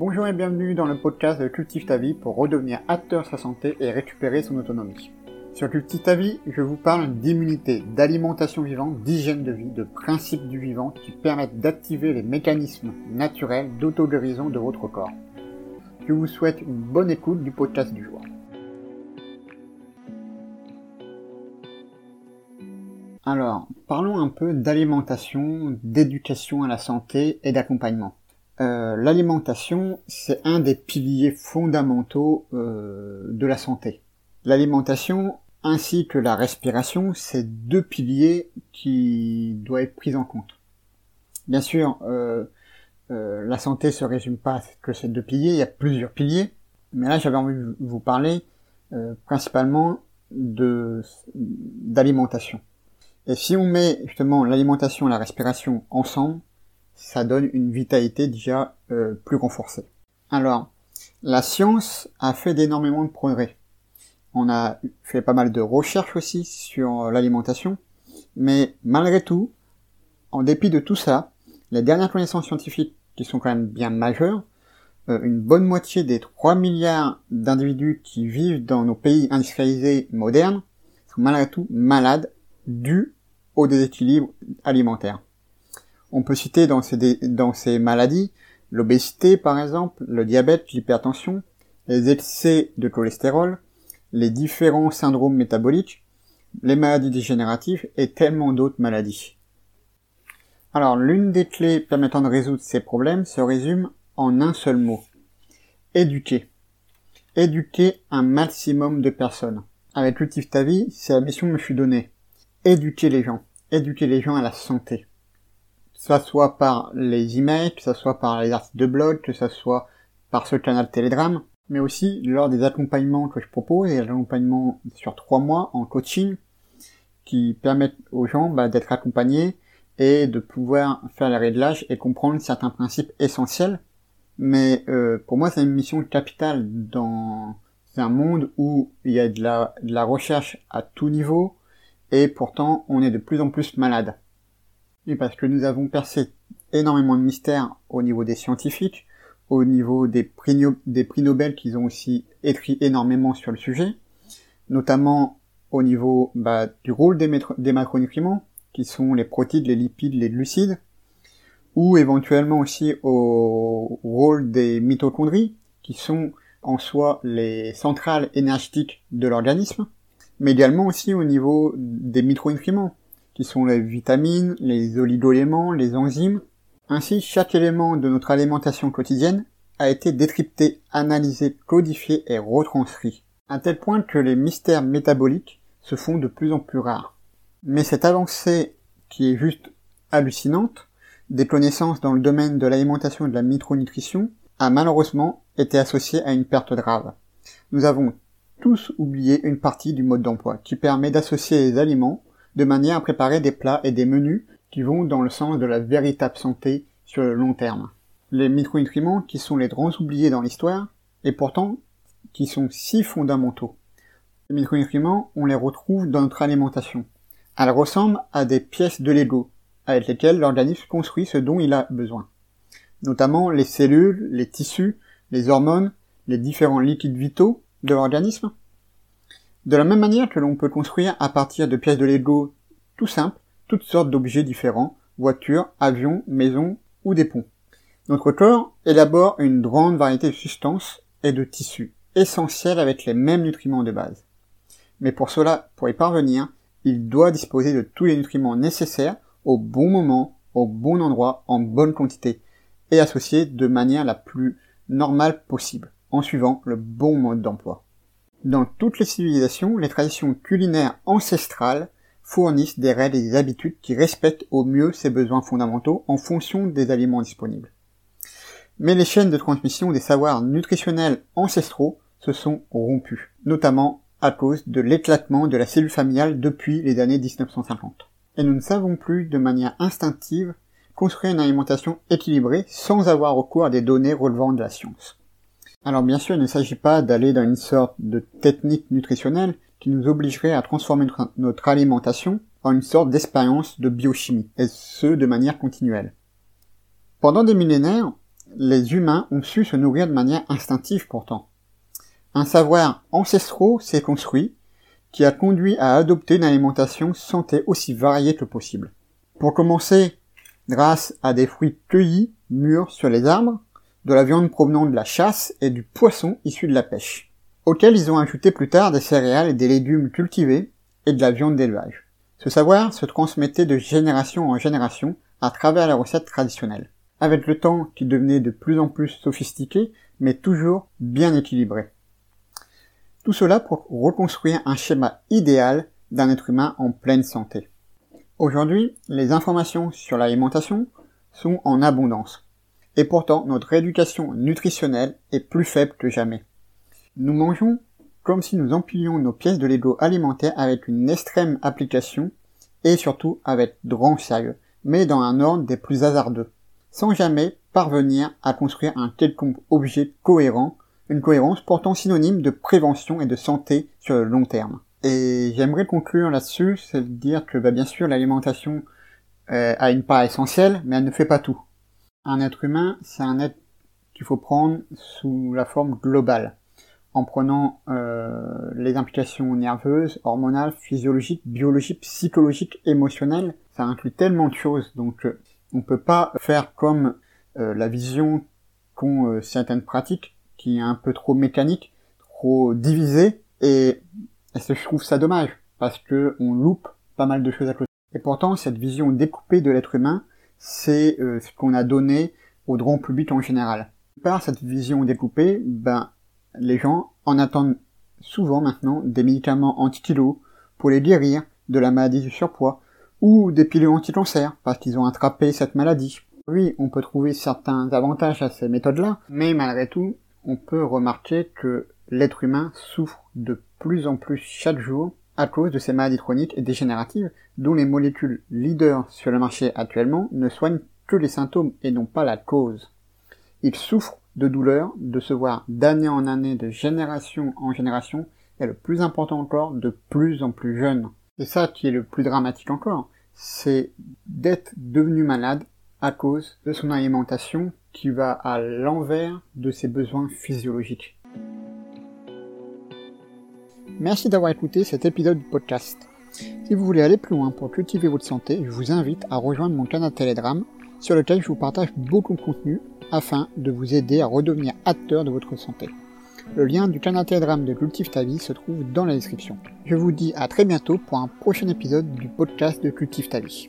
Bonjour et bienvenue dans le podcast de Cultive ta vie pour redevenir acteur de sa santé et récupérer son autonomie. Sur Cultive ta vie, je vous parle d'immunité, d'alimentation vivante, d'hygiène de vie, de principes du vivant qui permettent d'activer les mécanismes naturels d'auto-guérison de votre corps. Je vous souhaite une bonne écoute du podcast du jour. Alors, parlons un peu d'alimentation, d'éducation à la santé et d'accompagnement. Euh, l'alimentation, c'est un des piliers fondamentaux euh, de la santé. L'alimentation ainsi que la respiration, c'est deux piliers qui doivent être pris en compte. Bien sûr, euh, la santé se résume pas que ces deux piliers, il y a plusieurs piliers, mais là j'avais envie de vous parler principalement de d'alimentation. Et si on met justement l'alimentation et la respiration ensemble, ça donne une vitalité déjà euh, plus renforcée. Alors, la science a fait d'énormément de progrès. On a fait pas mal de recherches aussi sur l'alimentation, mais malgré tout, en dépit de tout ça, les dernières connaissances scientifiques qui sont quand même bien majeures, euh, une bonne moitié des 3 milliards d'individus qui vivent dans nos pays industrialisés modernes sont malgré tout malades dus au déséquilibre alimentaire. On peut citer dans ces, maladies l'obésité par exemple, le diabète, l'hypertension, les excès de cholestérol, les différents syndromes métaboliques, les maladies dégénératives et tellement d'autres maladies. Alors l'une des clés permettant de résoudre ces problèmes se résume en un seul mot. Éduquer. Éduquer un maximum de personnes. Avec Cultive ta c'est la mission que me suis donnée. Éduquer les gens. Éduquer les gens à la santé que ce soit par les emails, que ce soit par les articles de blog, que ce soit par ce canal Telegram, mais aussi lors des accompagnements que je propose, et accompagnements sur trois mois en coaching, qui permettent aux gens bah, d'être accompagnés et de pouvoir faire les réglages et comprendre certains principes essentiels. Mais euh, pour moi, c'est une mission capitale dans un monde où il y a de la, de la recherche à tout niveau, et pourtant on est de plus en plus malade parce que nous avons percé énormément de mystères au niveau des scientifiques, au niveau des prix, Nobel qu'ils ont aussi écrit énormément sur le sujet, notamment au niveau bah, du rôle des, des macronutriments, qui sont les protides, les lipides, les glucides, ou éventuellement aussi au rôle des mitochondries, qui sont en soi les centrales énergétiques de l'organisme, mais également aussi au niveau des micronutriments, qui sont les vitamines, les oligoéléments, les enzymes. Ainsi, chaque élément de notre alimentation quotidienne a été décrypté, analysé, codifié et retranscrit, à tel point que les mystères métaboliques se font de plus en plus rares. Mais cette avancée, qui est juste hallucinante, des connaissances dans le domaine de l'alimentation et de la micronutrition, a malheureusement été associée à une perte grave. Nous avons tous oublié une partie du mode d'emploi qui permet d'associer les aliments de manière à préparer des plats et des menus qui vont dans le sens de la véritable santé sur le long terme. Les micronutriments qui sont les grands oubliés dans l'histoire, et pourtant qui sont si fondamentaux. Les micronutriments, on les retrouve dans notre alimentation. Elles ressemblent à des pièces de Lego, avec lesquelles l'organisme construit ce dont il a besoin. Notamment les cellules, les tissus, les hormones, les différents liquides vitaux de l'organisme, de la même manière que l'on peut construire à partir de pièces de Lego tout simples toutes sortes d'objets différents, voitures, avions, maisons ou des ponts. Notre corps élabore une grande variété de substances et de tissus, essentiels avec les mêmes nutriments de base. Mais pour cela, pour y parvenir, il doit disposer de tous les nutriments nécessaires au bon moment, au bon endroit, en bonne quantité, et associés de manière la plus normale possible, en suivant le bon mode d'emploi. Dans toutes les civilisations, les traditions culinaires ancestrales fournissent des règles et des habitudes qui respectent au mieux ces besoins fondamentaux en fonction des aliments disponibles. Mais les chaînes de transmission des savoirs nutritionnels ancestraux se sont rompues, notamment à cause de l'éclatement de la cellule familiale depuis les années 1950. Et nous ne savons plus de manière instinctive construire une alimentation équilibrée sans avoir recours à des données relevant de la science. Alors bien sûr, il ne s'agit pas d'aller dans une sorte de technique nutritionnelle qui nous obligerait à transformer notre, alimentation en une sorte d'expérience de biochimie, et ce de manière continuelle. Pendant des millénaires, les humains ont su se nourrir de manière instinctive pourtant. Un savoir ancestral s'est construit qui a conduit à adopter une alimentation santé aussi variée que possible. Pour commencer, grâce à des fruits cueillis, mûrs sur les arbres, de la viande provenant de la chasse et du poisson issu de la pêche, auxquels ils ont ajouté plus tard des céréales et des légumes cultivés et de la viande d'élevage. Ce savoir se transmettait de génération en génération à travers les recettes traditionnelles, avec le temps qui devenait de plus en plus sophistiqué, mais toujours bien équilibré. Tout cela pour reconstruire un schéma idéal d'un être humain en pleine santé. Aujourd'hui, les informations sur l'alimentation sont en abondance. Et pourtant, notre éducation nutritionnelle est plus faible que jamais. Nous mangeons comme si nous empilions nos pièces de Lego alimentaire avec une extrême application et surtout avec grand sérieux, mais dans un ordre des plus hasardeux, sans jamais parvenir à construire un quelconque objet cohérent une cohérence pourtant synonyme de prévention et de santé sur le long terme. Et j'aimerais conclure là-dessus, c'est de dire que bah, bien sûr l'alimentation euh, a une part essentielle, mais elle ne fait pas tout. Un être humain, c'est un être qu'il faut prendre sous la forme globale, en prenant euh, les implications nerveuses, hormonales, physiologiques, biologiques, psychologiques, émotionnelles. Ça inclut tellement de choses, donc euh, on peut pas faire comme la vision qu'ont certaines pratiques qui est un peu trop mécanique, trop divisé, et, je trouve ça dommage, parce que on loupe pas mal de choses à côté. Et pourtant, cette vision découpée de l'être humain, c'est euh, ce qu'on a donné au grand public en général. Par cette vision découpée, ben, les gens en attendent souvent maintenant des médicaments anti-kilos pour les guérir de la maladie du surpoids, ou des pilules anti-cancer, parce qu'ils ont attrapé cette maladie. Oui, on peut trouver certains avantages à ces méthodes-là, mais malgré tout, on peut remarquer que l'être humain souffre de plus en plus chaque jour à cause de ces maladies chroniques et dégénératives dont les molécules leaders sur le marché actuellement ne soignent que les symptômes et non pas la cause. Il souffre de douleurs, de se voir d'année en année, de génération en génération, et le plus important encore, de plus en plus jeune. Et ça qui est le plus dramatique encore, c'est d'être devenu malade à cause de son alimentation qui va à l'envers de ses besoins physiologiques. Merci d'avoir écouté cet épisode du podcast. Si vous voulez aller plus loin pour cultiver votre santé, je vous invite à rejoindre mon canal Telegram sur lequel je vous partage beaucoup de contenu afin de vous aider à redevenir acteur de votre santé. Le lien du canal Telegram de Cultive ta vie se trouve dans la description. Je vous dis à très bientôt pour un prochain épisode du podcast de Cultive ta vie.